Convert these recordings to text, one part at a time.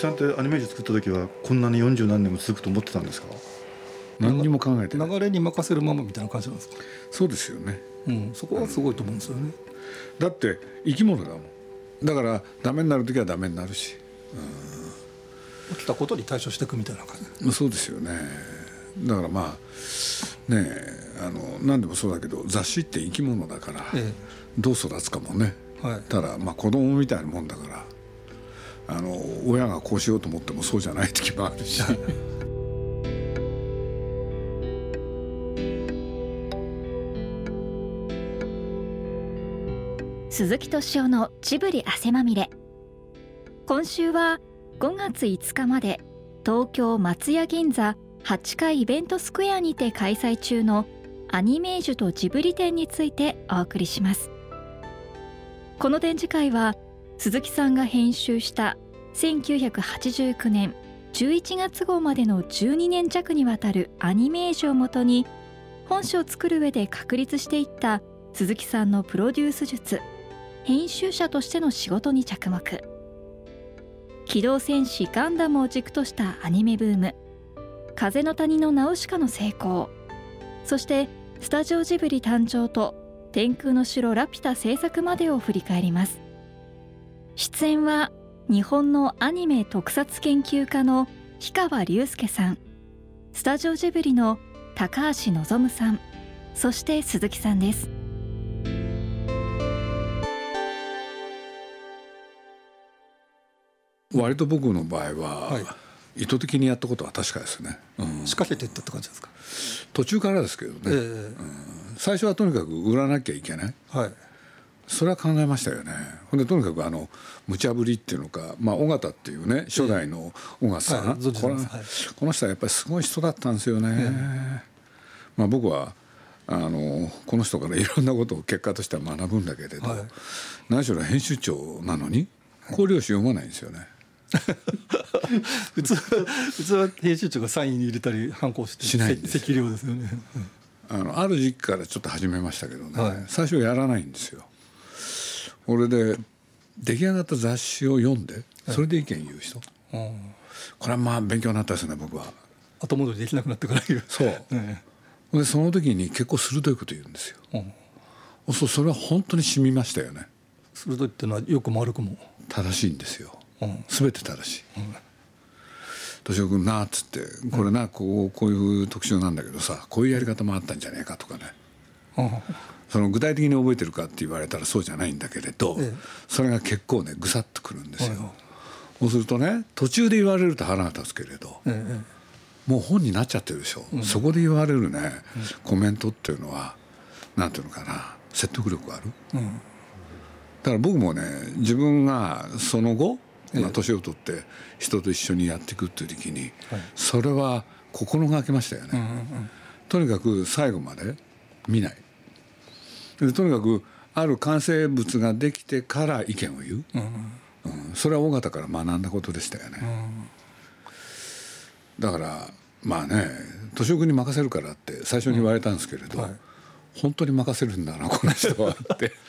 木さんってアニメージュ作った時はこんなに40何年も続くと思ってたんですか？何にも考えて流れに任せるままみたいな感じなんですか？そうですよね、うん、そこはすごいと思うんですよね。だって生き物だもん。だからダメになる時はダメになるし、うん、起きたことに対処していくみたいな感じ。そうですよね。だからまあねあの何でもそうだけど雑誌って生き物だから、ええ、どう育つかもね、はい、ただまあ子供みたいなもんだからあの親がこうしようと思ってもそうじゃない時もあるし。鈴木敏夫のジブリ汗まみれ今週は5月5日まで東京松屋銀座8階イベントスクエアにて開催中のアニメージュとジブリ展についてお送りしますこの展示会は鈴木さんが編集した1989年11月号までの12年弱にわたるアニメージュをもとに本書を作る上で確立していった鈴木さんのプロデュース術編集者としての仕事に着目。機動戦士ガンダムを軸としたアニメブーム風の谷のナウシカの成功そしてスタジオジブリ誕生と天空の城ラピュタ制作までを振り返ります。出演は日本のアニメ特撮研究家の氷川隆介さん。スタジオジブリの高橋望さん。そして鈴木さんです。割と僕の場合は、はい、意図的にやったことは確かですね、うん、仕掛けていったって感じですか？途中からですけどね、えー、うん、最初はとにかく売らなきゃいけない、はい、それは考えましたよね。ほんでとにかくあの無茶ぶりっていうのか、まあ、尾形っていうね初代の尾形さん、はい、このこの人はやっぱりすごい人だったんですよね、えー、まあ、僕はあのこの人からいろんなことを結果としては学ぶんだけれど、はい、何しろ編集長なのに考慮誌読まないんですよね。普通普通は編集長がサインに入れたり反抗してしないんです赤量 ですよね。あのある時期からちょっと始めましたけどね、はい、最初やらないんですよ。俺で出来上がった雑誌を読んでそれで意見言う人、はい、これはまあ勉強になったですね僕は。後戻りできなくなってから言う。そう。ね、でその時に結構鋭いこと言うんですよ。うん、そうそれは本当に染みましたよね。鋭いっていうのはよくも悪くも。正しいんですよ。全て正しい。敏夫君なっつってこれなこうこういう特集なんだけどさこういうやり方もあったんじゃねえかとかね、その具体的に覚えてるかって言われたらそうじゃないんだけれど、それが結構ねぐさっとくるんですよ。そうするとね途中で言われると腹が立つけれど、もう本になっちゃってるでしょ、うそこで言われるね、コメントっていうのはなんていうのかな説得力ある、だから僕もね自分がその後まあ、年を取って人と一緒にやっていくっていう時に、それは心がけましたよね、とにかく最後まで見ないでとにかくある完成物ができてから意見を言う、うん、それは尾形から学んだことでしたよね、だからまあね敏夫君に任せるからって最初に言われたんですけれど、はい、本当に任せるんだなこの人はって。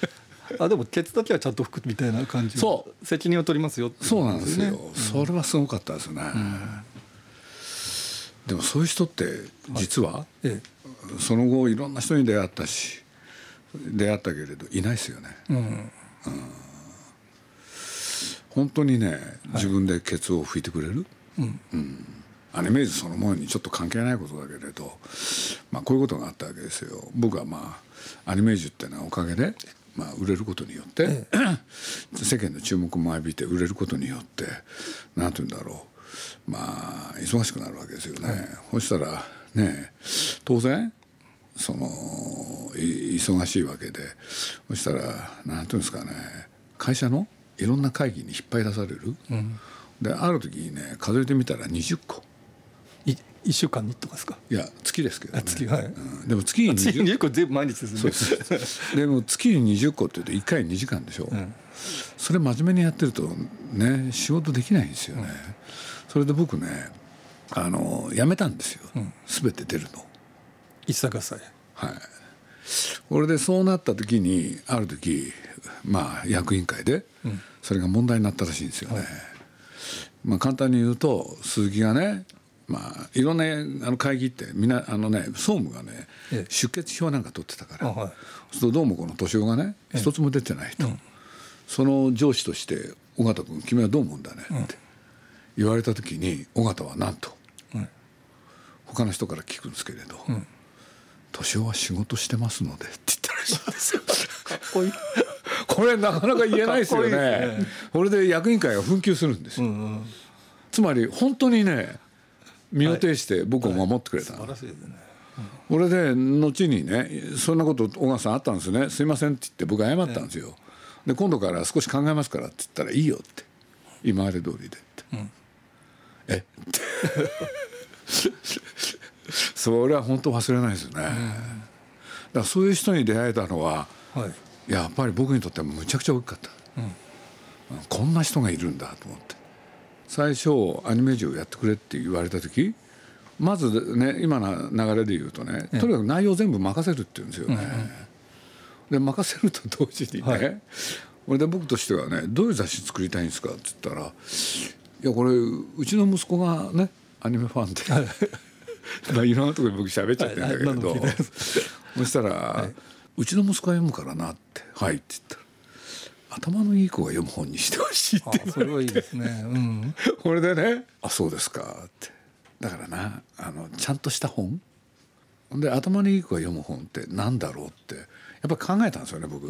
あでもケツだけはちゃんと拭くみたいな感じそう。責任を取りますよそうなんですよ、うん、それはすごかったですね、うん、でもそういう人って実は、ええ、その後いろんな人に出会ったし出会ったけれどいないですよね、うん、うん、本当にね自分でケツを拭いてくれる、はい、うん。アニメージュそのものにちょっと関係ないことだけれど、まあ、こういうことがあったわけですよ。僕はまあアニメージュっていうのはおかげでまあ、売れることによって、ええ、世間の注目も浴びて売れることによって何て言うんだろう。まあ忙しくなるわけですよね。はい、そしたらね当然その忙しいわけでそしたら何て言うんですかね会社のいろんな会議に引っ張り出される、うん、である時にね数えてみたら20個。一週間にとかですか？いや月ですけど、ね、月はい、うん、でも月に 20, 20 個全部毎日ですね。でも月に20個っていうと1回2時間でしょ、うん、それ真面目にやってるとね仕事できないんですよね、うん、それで僕ねあの辞めたんですよ、うん、全て出るの一茶合祭はい。これでそうなった時にある時まあ役員会でそれが問題になったらしいんですよね、はい。まあ、簡単に言うと鈴木がねまあ、いろんなあの会議ってみんなあの、ね、総務がね、ええ。出欠表なんか取ってたから、あはい。そうするとどうもこの敏夫がね一つも出てないと、その上司として「尾形君君はどう思うんだね」って言われた時に尾形はなんと、うん。他の人から聞くんですけれど「敏夫は仕事してますので」って言ったらしいんですよ。かっこいい。これなかなか言えないですよかっこいい。ねれで役員会が紛糾するんですよ、うんうんつまり本当にね身を挺して僕を守ってくれた、素晴らしいですね。これで後にねそんなこと小川さんあったんですね。すいませんって言って僕謝ったんですよ、で今度から少し考えますからって言ったらいいよって。今まで通りでって、えっ？てそれは本当忘れないですよね、だからそういう人に出会えたのははい。やっぱり僕にとってはむちゃくちゃ大きかった、こんな人がいるんだと思って。最初アニメーをやってくれって言われた時まずね今の流れで言うとねとにかく内容全部任せるって言うんですよね、で任せると同時にね、はい。これで僕としてはねどういう雑誌作りたいんですかって言ったら「いやこれうちの息子がねアニメファンで まあいろんなところで僕喋っちゃってるんだけれど、はいそしたら、うちの息子が読むからな」って「はい」って言ったら「頭のいい子が読む本にしてほしい」ってあそれはいいですね。うん。これでね「あそうですか」って。だからなあのちゃんとした本。で頭のいい子が読む本ってなんだろうってやっぱ考えたんですよね僕、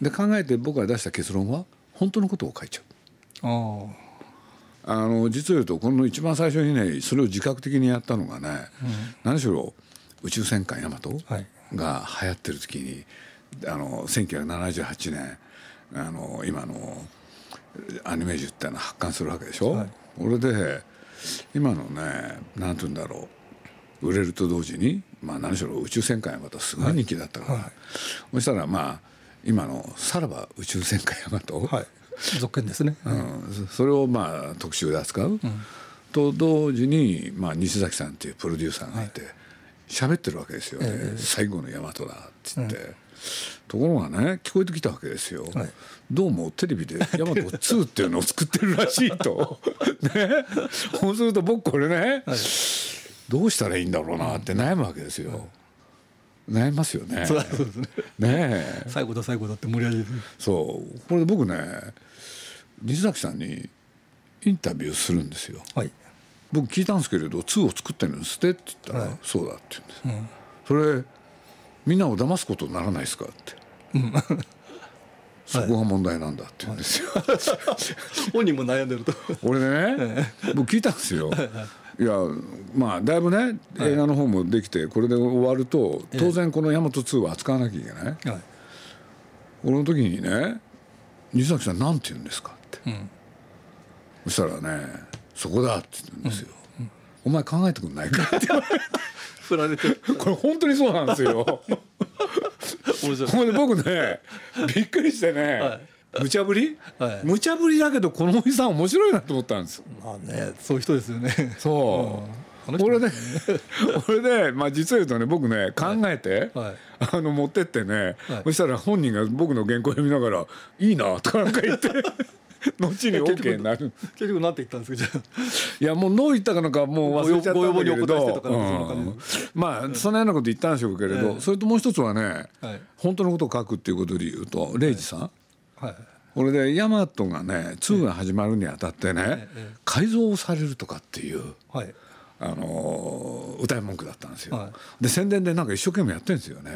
で考えて僕が出した結論は本当のことを書いちゃう。ああの実を言うとこの一番最初にねそれを自覚的にやったのがね、何しろ宇宙戦艦ヤマトはい。が流行ってる時にあの1978年あの今のアニメージュってのは発刊するわけでしょ？はい。これで今のね何て言うんだろう売れると同時に、まあ、何しろ宇宙戦艦ヤマトすごい人気だったから、はい。そしたらまあ今の「さらば宇宙戦艦ヤマト」あはい続編ですね。うん、それをまあ特集で扱う、と同時に、まあ、西崎さんっていうプロデューサーがいて喋、ってるわけですよね、最後の大和だって言って、ところがね聞こえてきたわけですよ、はい。どうもテレビで「大和2」っていうのを作ってるらしいと。ね。そうすると僕これね、どうしたらいいんだろうなって悩むわけですよ、悩みますよね。そうですね。ねえ。最後だ最後だって盛り上げて。そう。これで僕ね西崎さんにインタビューするんですよ。はい。僕聞いたんですけれど2を作ってるんですってって言ったら、はい。そうだって言うんです、それみんなを騙すことにならないですかって、そこが問題なんだって言うんですよ、本人も悩んでると。俺ね僕聞いたんですよ。いやまあだいぶね映画の方もできてこれで終わると当然この「大和2」は扱わなきゃいけない。はい。俺の時にね「西崎さんなんて言うんですか?」そしたらね「そこだ」って言うんですよ、お前考えてくんないか？って言われて振られてこれ本当にそうなんですよ。ほんで僕ねびっくりしてね、はい。無茶ぶり、はい。無茶ぶりだけどこのおじさん面白いなと思ったんですまあねそういう人ですよね。そう、うん。これでこれで、まあ、実を言うとね僕ね考えて、はい。あの持ってってね、はい。そしたら本人が僕の原稿読みながら「いいな」とかなんか言って 後に OK になる。結局なんて言ったんですか？じゃいやもうノー言ったかなんかもう忘れちゃったんだけれど。うんまあそのようなこと言ったんでしょうけれど、ええ。それともう一つはね、はい。本当のことを書くっていうことで言うとレイジさん、あはい。これでヤマトがね2が始まるにあたってね、ええ改造をされるとかっていう、はいあのー歌い文句だったんですよ、はい。で宣伝でなんか一生懸命やってるんですよね、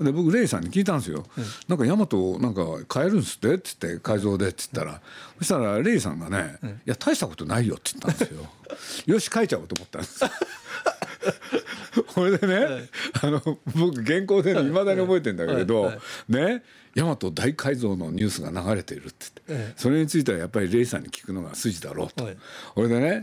えで僕レイさんに聞いたんですよ「なんかヤマトなんか変えるんですって」って言って改造でって言ったら、そしたらレイさんがね「いや大したことないよ」って言ったんですよ。よし書いちゃおうと思ったんですこれでね、あの僕原稿でい。まだに覚えてんだけれど、はい。ね大和大改造のニュースが流れているって言って、ええ。それについてはやっぱりレイさんに聞くのが筋だろうと、はい。これでね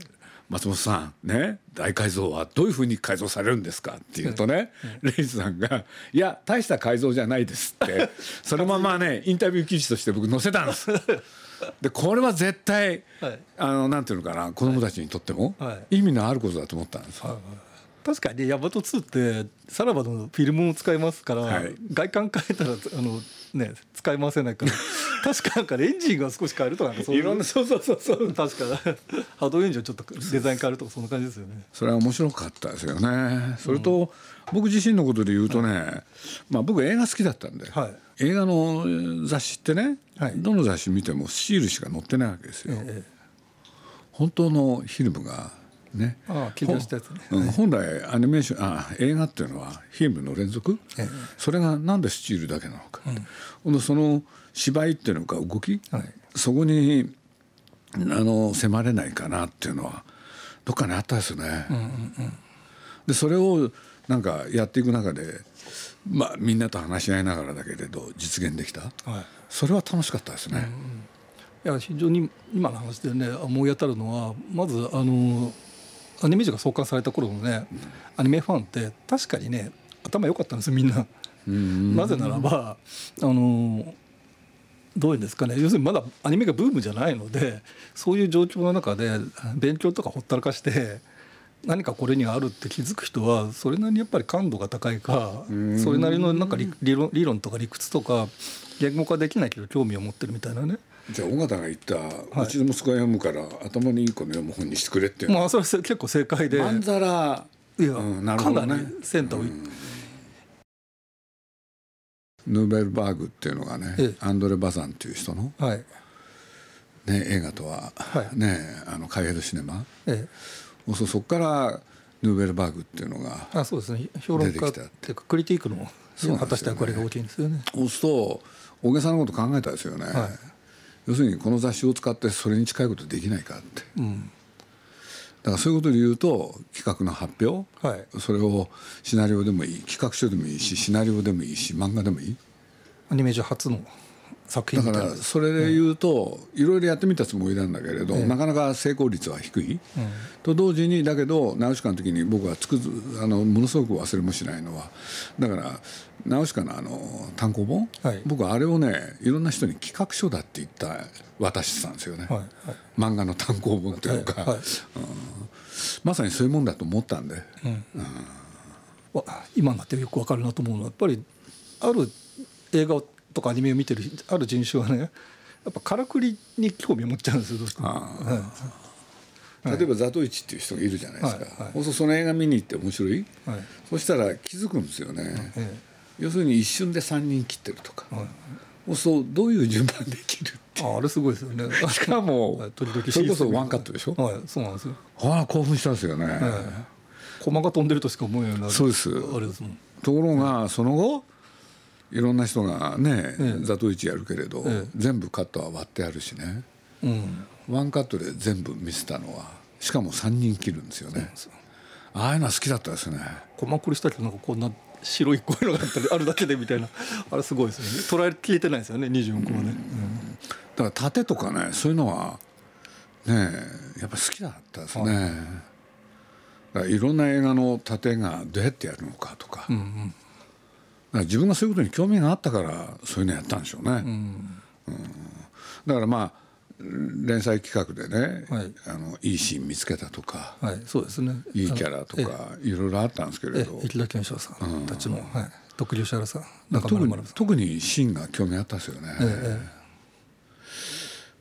松本さんね大改造はどういうふうに改造されるんですかって言うとね、レイさんが「いや大した改造じゃないです」って そのままねインタビュー記事として僕載せたんです。でこれは絶対、はい。あのなんていうのかな子供たちにとってもは意味のあることだと思ったんですよ。確かにヤマト2ってさらばのフィルムも使えますから、はい。外観変えたらあのね使い回せないから 確かなんかエンジンが少し変えるとかそういう。いろんなそうそうそうそう。確かハードエンジンをちょっとデザイン変えるとかそんな感じですよね。それは面白かったですよね。それと、僕自身のことで言うとね、まあ、僕映画好きだったんで、はい。映画の雑誌ってね、はい。どの雑誌見てもシールしか載ってないわけですよ、え。本当のフィルムがね。ああ切り出したやつね。本来アニメーションあ映画っていうのはフィルムの連続、ええ。それがなんでスチールだけなのか、ほんでその芝居っていうのか動き、はい。そこにあの迫れないかなっていうのはどっかにあったですよね。でそれをなんかやっていく中で、まあ、みんなと話し合いながらだけれど実現できた、はい。それは楽しかったですね。いや非常に今の話でね思い当たるのはまずあのアニメーが創刊された頃のねアニメファンって確かにね頭良かったんですよみんな。なぜならばあのどういうんですかね要するにまだアニメがブームじゃないのでそういう状況の中で勉強とかほったらかして何かこれにあるって気づく人はそれなりにやっぱり感度が高いかそれなりのなんか理理論理論とか理屈とか言語化できないけど興味を持ってるみたいなね。じゃあ尾形が言った、うちの息子が読むから頭にいい子の読む本にしてくれっていう。のはまあそれは結構正解で。まんざら。いや、うんなるかほどね。センターを、ヌーベルバーグっていうのがね、ええ。アンドレ・バザンっていう人の、はい。ね、映画とは、はい。ねあのカイエルシネマ。ええそそこからヌーベルバーグっていうのがあそうですね。評論家っ出てきたて。いうかクリティークの果たした役割が大きいんですよね。そう。すると大げさなこと考えたですよね、はい。要するにこの雑誌を使ってそれに近いことできないかって。うん。だからそういうことで言うと企画の発表、はい。それをシナリオでもいい企画書でもいいしシナリオでもいいし漫画でもいい。アニメージュ初の作品だからそれで言うといろいろやってみたつもりなんだけれど、なかなか成功率は低い、と同時にだけどナウシカの時に僕はつくづあのものすごく忘れもしないのはだからナウシカのあの単行本、はい。僕はあれをねいろんな人に企画書だって言った渡してたんですよね、はいはい。漫画の単行本というか、はいはい。まさにそういうもんだと思ったんで、わ今になってよくわかるなと思うのはやっぱりある映画とかアニメを見てるある人種はねやっぱからくりに興味を持っちゃうんですよはい。例えばザトイチっていう人がいるじゃないですか、はい。はい。その映画見に行って面白い、はい。そしたら気づくんですよね、え要するに一瞬で3人切ってるとか、そうするとどういう順番で切るああれすごいですよね。しかもはい。時々それこそワンカットでしょ？はい。そうなんですよ。ああ興奮したんですよね、駒が飛んでるとしか思えない。ようなそうです。あれですもん。ところがその後いろんな人がね、ええ。ザトイチやるけれど、ええ。全部カットは割ってあるしね。うん。ワンカットで全部見せたのはしかも3人切るんですよね。ああいうのは好きだったですね。駒くりしたけどなんかこんな白いこういうのがあったりあるだけでみたいな。あれすごいですよね。捉えきれてないですよね24個はね、だから盾とかねそういうのはねやっぱ好きだったですね、だからいろんな映画の盾がどうやってやるのかとか,、だから自分がそういうことに興味があったからそういうのやったんでしょうね、うん。だからまあ連載企画でね、はい。あのいいシーン見つけたとかはいそうですね。いいキャラとかいろいろあったんですけれど。ええ池田健翔さんたちの、はい、徳龍シャラさん中特に村丸さん。特にシーンが興味あったですよね、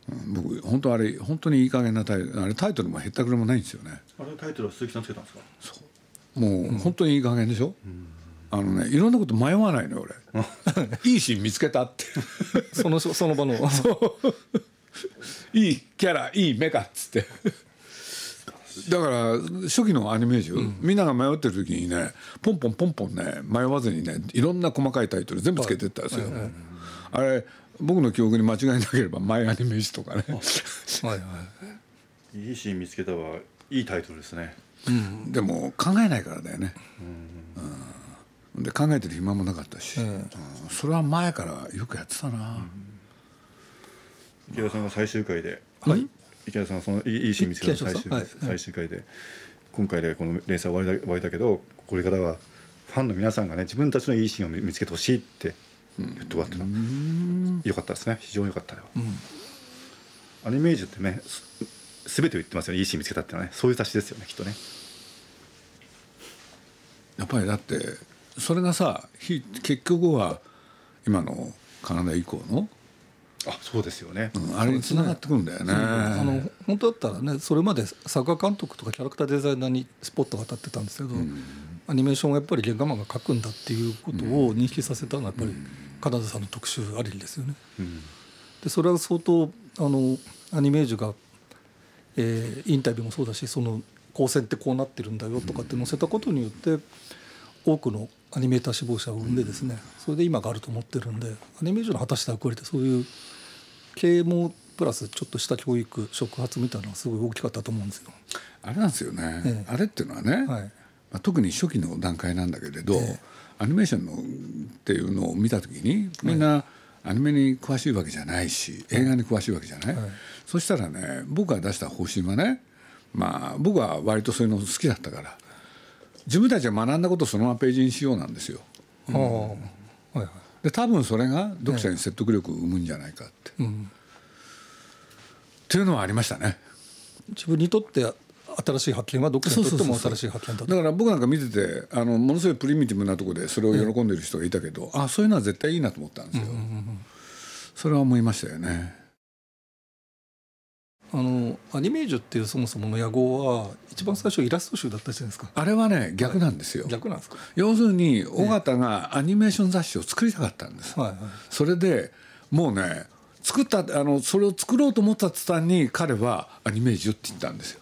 うん。僕本当あれ本当にいい加減なタイあれタイトルもへったくれもないんですよね。あれタイトルは鈴木さんつけたんですか？もう本当にいい加減でしょ、あのねいろんなこと迷わないのよ俺。いいシーン見つけたって。そのその場の。いいキャラいいメカっつって。だから初期のアニメージュ、みんなが迷ってる時にねポンポンポンポンね迷わずにねいろんな細かいタイトル全部つけてったんですよ、あれ僕の記憶に間違いなければ「マイアニメージュ」とかね。はいはい。いいシーン見つけたはいいタイトルですね。でも考えないからだよね、うんで考えてる暇もなかったし、うん。それは前からよくやってたな、池田さんが最終回で、はい。池田さんがそのいいいいシーン見つけた最終,、はい。最終回で。今回でこの連載終わりだ終わりだけどこれからはファンの皆さんがね自分たちのいいシーンを見見つけてほしいって言って終わってたよかったですね。非常によかったよ、アニメージュってねす全てを言ってますよね。いいシーン見つけたってのはね。そういう雑誌ですよねきっとね。やっぱりだってそれがさ結局は今のカナダ以降の？あそうですよね、うん、あれにつながってくるんだよね、あの本当だったらねそれまで作画監督とかキャラクターデザイナーにスポットが当たってたんですけど、うん、アニメーションはやっぱり原画マンが描くんだっていうことを認識させたのはやっぱりカナダさんの特集ありですよね。うん、でそれは相当あのアニメージュが、えー、インタビューもそうだしその光線ってこうなってるんだよとかって載せたことによって多くのアニメーター志望者を生んでですねそれで今があると思ってるんでアニメーションの果たした役割ってそういう啓蒙プラスちょっとした教育触発みたいなのがすごい大きかったと思うんですよ。あれなんですよね、ええ、あれっていうのはね、はい、まあ、特に初期の段階なんだけれど、え、アニメーションのっていうのを見た時にみんなアニメに詳しいわけじゃないし映画に詳しいわけじゃない、はい、そしたらね僕が出した方針はねまあ僕は割とそういうの好きだったから自分たちが学んだことをそのままページにしようなんですよ。うん、はいはい、で多分それが読者に説得力を生むんじゃないかって。うん、っていうのはありましたね。自分にとって新しい発見は読者にとっても新しい発見だだから僕なんか見ててあのものすごいプリミティブなところでそれを喜んでる人がいたけど、あそういうのは絶対いいなと思ったんですよ。うんうんうん、それは思いましたよね。あのアニメージュっていうそもそもの野号は一番最初イラスト集だったじゃないですか。あれはね逆なんですよ、逆なんですか？要するに尾形がアニメーション雑誌を作りたかったんです、はいはい、それでもうね作ったあのそれを作ろうと思った途端に彼はアニメージュって言ったんですよ。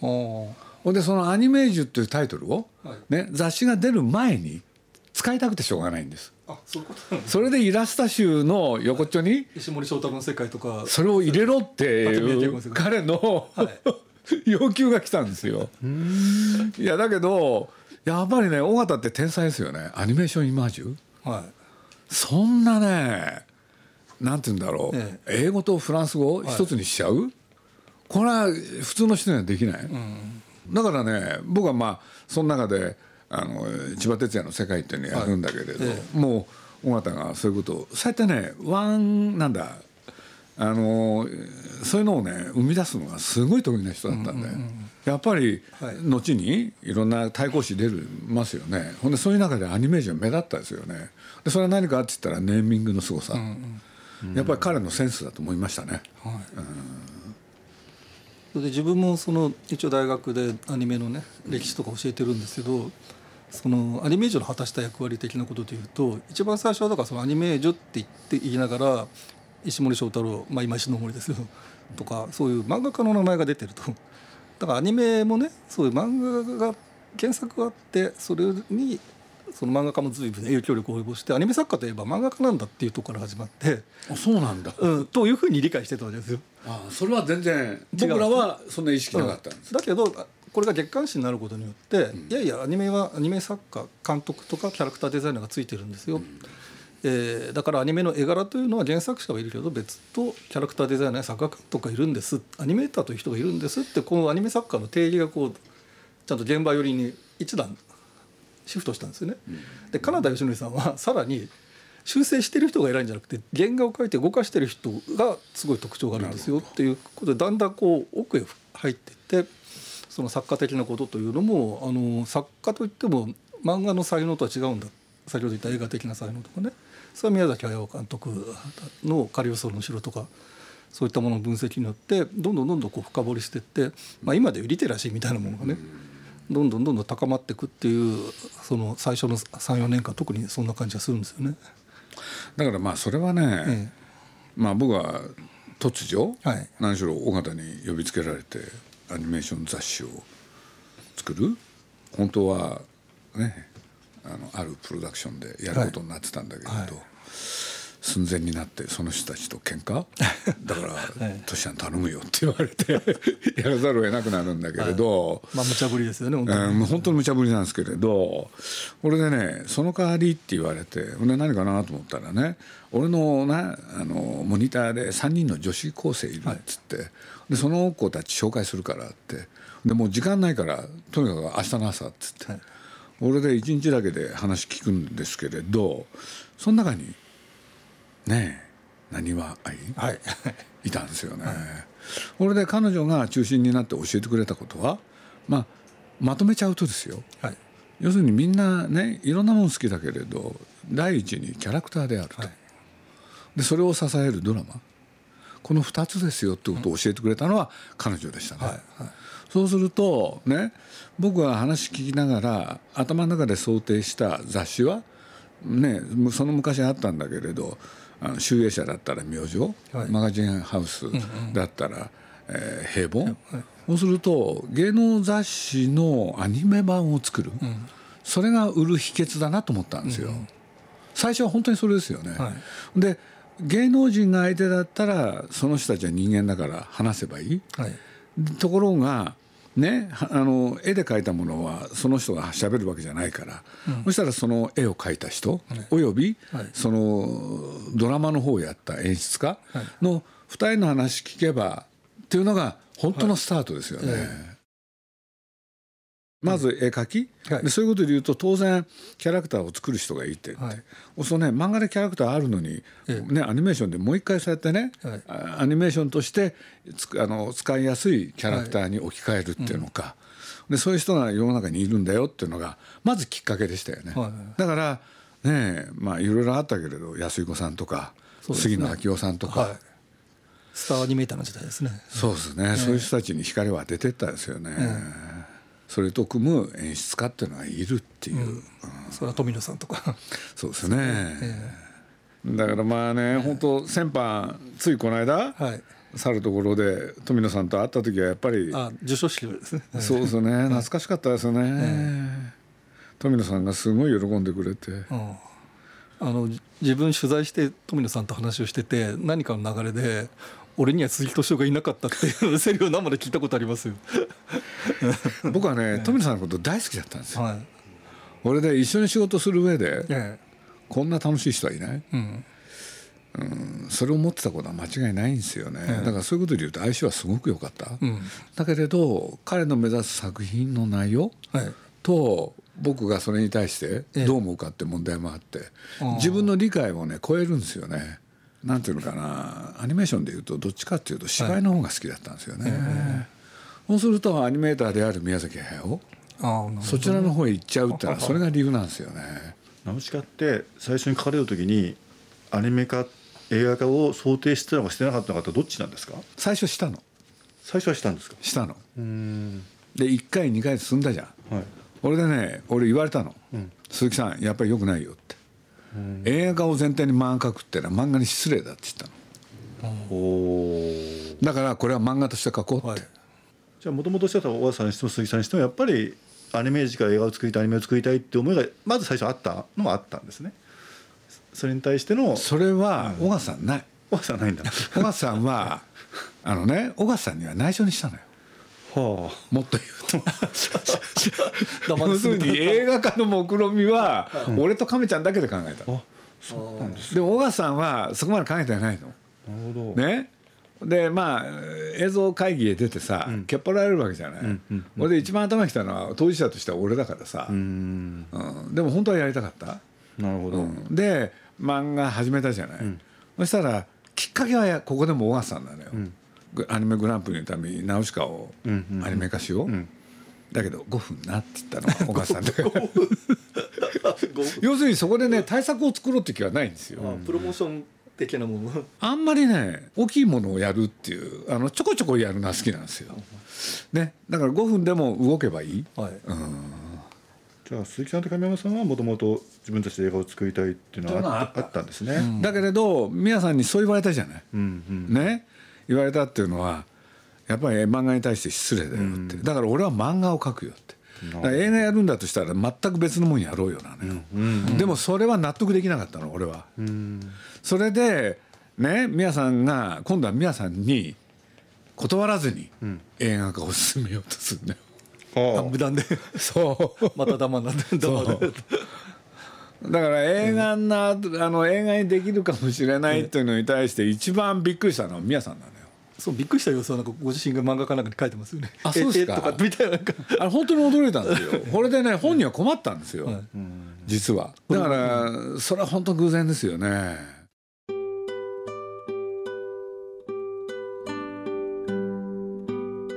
ほんでその「アニメージュ」っていうタイトルを、ね、雑誌が出る前に使いたくてしょうがないんです。あそういうことそれでイラスト集の横っちょに石森章太郎の世界とか。それを入れろっていう彼の、はい、要求が来たんですよ。いやだけどやっぱりね尾形って天才ですよね。アニメーションイマージュ、はい、そんなねなんて言うんだろう、ええ、英語とフランス語一つにしちゃう、はい、これは普通の人にはできない、うん、だからね僕はまあその中であの千葉哲也の世界っていうのやるんだけれど、はい、もう尾形がそういうことそうやってねワンなんだあのそういうのをね生み出すのがすごい得意な人だったんで、うんうんうん、やっぱり、後にいろんな対抗誌出るますよね。ほんでそういう中でアニメーション目立ったですよね。でそれは何かって言ったらネーミングのすごさ、うんうん、やっぱり彼のセンスだと思いましたね。はい。うん、で自分もその一応大学でアニメのね歴史とか教えてるんですけどそのアニメージュの果たした役割的なことでいうと一番最初はだからそのアニメージュって言って言いながら石森章太郎、まあ、今石森ですよとかそういう漫画家の名前が出てると。だからアニメもねそういう漫画が原作があってそれにその漫画家も随分影響力を及ぼしてアニメ作家といえば漫画家なんだっていうところから始まってあそうなんだ、うん、というふうに理解してたわけですよ。あそれは全然僕らはそんな意識なかったんです、うん、だけどこれが月刊誌になることによって、うん、いやいやアニメはアニメ作家監督とかキャラクターデザイナーがついてるんですよ、うん、えー、だからアニメの絵柄というのは原作者はいるけど別とキャラクターデザイナーや作画監督がいるんです。アニメーターという人がいるんですってこのアニメ作家の定義がこうちゃんと現場寄りに一段シフトしたんですよね。うん、で金田義則さんはさらに修正してる人が偉いんじゃなくて原画を描いて動かしてる人がすごい特徴があるんですよっていうことでだんだんこう奥へ入っていってその作家的なことというのもあの作家といっても漫画の才能とは違うんだ。先ほど言った映画的な才能とかね。それは宮崎駿監督の「カリオソロの城」とかそういったものの分析によってどんどんどんどんこう深掘りしていって、まあ、今でいうリテラシーみたいなものがねどんどんどんどん高まっていくっていうその最初の34年間特にそんな感じがするんですよね。だからまあそれはね、ええ、まあ僕は突如、はい、何しろ尾形に呼びつけられてアニメーション雑誌を作る？本当はねあのあるプロダクションでやることになってたんだけれど、はい。はい。寸前になってその人たちと喧嘩？だから「トシちゃん頼むよ」って言われて やらざるを得なくなるんだけれど、はい、まあ無茶ぶりですよね本当に,、うん、本当に無茶ぶりなんですけれど。これでねその代わりって言われて俺何かなと思ったらね俺のなあのモニターで3人の女子高生いるっつって、はい、でその子たち紹介するからって。でもう時間ないからとにかく明日の朝っつって、はい、俺で1日だけで話聞くんですけれどその中に「ねなにわ愛、はい、いたんですよね。はい、これで彼女が中心になって教えてくれたことは、まあ、まとめちゃうとですよ、はい、要するにみんなねいろんなもの好きだけれど第一にキャラクターであると、はい。でそれを支えるドラマ。この2つですよってことを教えてくれたのは彼女でしたね。はい。はい。そうするとね僕は話聞きながら頭の中で想定した雑誌はねその昔あったんだけれどあの集英社だったら明星、はい。マガジンハウスだったら、えー平凡、そうすると芸能雑誌のアニメ版を作る、それが売る秘訣だなと思ったんですよ。最初は本当にそれですよね。はで芸能人が相手だったらその人たちは人間だから話せばいい。はい。ところがねはあの絵で描いたものはその人が喋るわけじゃないから、そしたらその絵を描いた人、および、はい。そのドラマの方をやった演出家の二人の話聞けばっていうのが本当のスタートですよね。えまず絵描き、はい。でそういうことで言うと当然キャラクターを作る人がいてって、はい。そうね漫画でキャラクターあるのに、えね、アニメーションでもう一回そうやってね、はい。あアニメーションとしてつくあの使いやすいキャラクターに置き換えるっていうのか、でそういう人が世の中にいるんだよっていうのがまずきっかけでしたよね。はいだからねまあいろいろあったけれど安井子さんとか、ね。杉野明夫さんとか、はい。スターアニメーターの時代ですね。そうですね、そういう人たちに光を当ててったですよね。それと組む演出家っていうのがいるっていう、うん。それは富野さんとか。そうですね。だからまあね、本当先般ついこの間、はい。去るところで富野さんと会った時はやっぱり、あ授賞式ですね。そうですよね、懐かしかったですよね。富野さんがすごい喜んでくれて、うん。あのじ自分取材して富野さんと話をしてて何かの流れで俺には鈴木敏夫がいなかったっていうセリフを生で聞いたことありますよ。僕はね、富野さんのこと大好きだったんですよ。はい。俺で一緒に仕事する上で、えこんな楽しい人はいない。え。うん。それを持ってたことは間違いないんですよね。だからそういうことで言うと相性はすごく良かった。うん。だけれど彼の目指す作品の内容はい。と僕がそれに対してええどう思うかって問題もあって自分の理解をね超えるんですよね。なんていうのかなアニメーションでいうとどっちかっていうと芝居の方が好きだったんですよね。そうするとアニメーターである宮崎駿そちらの方へ行っちゃうってのはそれが理由なんですよね。ナウシカって最初に書かれる時にアニメ化映画化を想定してたのかしてなかったのかってどっちなんですか？最初したの。最初はしたんですか？したの。うん。で1回2回進んだじゃん。はい。俺でね俺言われたの、鈴木さんやっぱりよくないよって、映画化を前提に漫画描くってのは漫画に失礼だって言ったの。おー。だからこれは漫画として描こうって、はい。じゃあもともとしてた小川さんにしても鈴木さんにしてもやっぱりアニメージから映画を作りたいアニメを作りたいって思いがまず最初あったのはあったんですね。それに対してのそれは小笠さんない。小川さんはないんだ。小笠さんはあのね小笠さんには内緒にしたのよはもっと言うと。要するに映画化の目論見みは俺と亀ちゃんだけで考えたの。あそうなんです。でも小笠さんはそこまで考えてはないの。なるほど、ね。でまあ映像会議へ出てさ、けっぱられるわけじゃない、んうん俺で一番頭にきたのは当事者としては俺だからさ、うーん。うん。でも本当はやりたかった、なるほど、うん。で漫画始めたじゃない、そしたらきっかけはやここでも小笠さんなのよ、グアニメグランプリのために「ナウシカ」をうんうんアニメ化しよう、ん。だけど5分なって言ったのは 小笠さんで。要するにそこでね対策を作ろうって気はないんですよ、プロモーション的なもの。あんまりね大きいものをやるっていうあのちょこちょこやるのは好きなんですよ。ね、だから5分でも動けばいい。はい。じゃあ鈴木さんと亀山さんはもともと自分たちで映画を作りたいっていうのはあったあった。んですね、だけれど皆さんにそう言われたじゃない。うんうん。ね言われたっていうのはやっぱり漫画に対して失礼だよって、だから俺は漫画を描くよって。映画やるんだとしたら全く別のもんやろうよなのよ、でもそれは納得できなかったの俺は、それでね宮さんが今度は宮さんに断らずに映画化を進めようとするんだよ、はあ無断で。そう。また黙んなって黙って。だから映画な、あの映画にできるかもしれないっていうのに対して一番びっくりしたのは宮さんなの。よ。そうびっくりした様子はなんかご自身が漫画家なんかに書いてますよね。あそうですかみたいななんか。あれ本当に驚いたんですよ。これでね本人は困ったんですよ、はい実は。だからそれは本当偶然ですよね。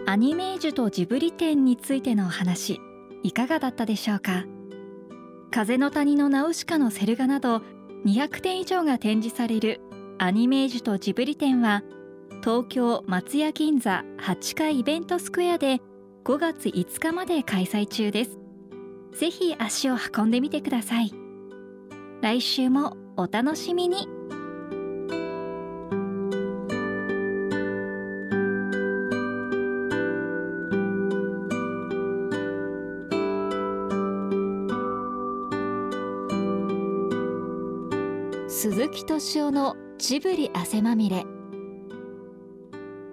アニメージュとジブリ展についてのお話いかがだったでしょうか？風の谷のナウシカのセル画など200点以上が展示されるアニメージュとジブリ展は東京松屋銀座8階イベントスクエアで5月5日まで開催中です。ぜひ足を運んでみてください。来週もお楽しみに。鈴木敏夫のジブリ汗まみれ。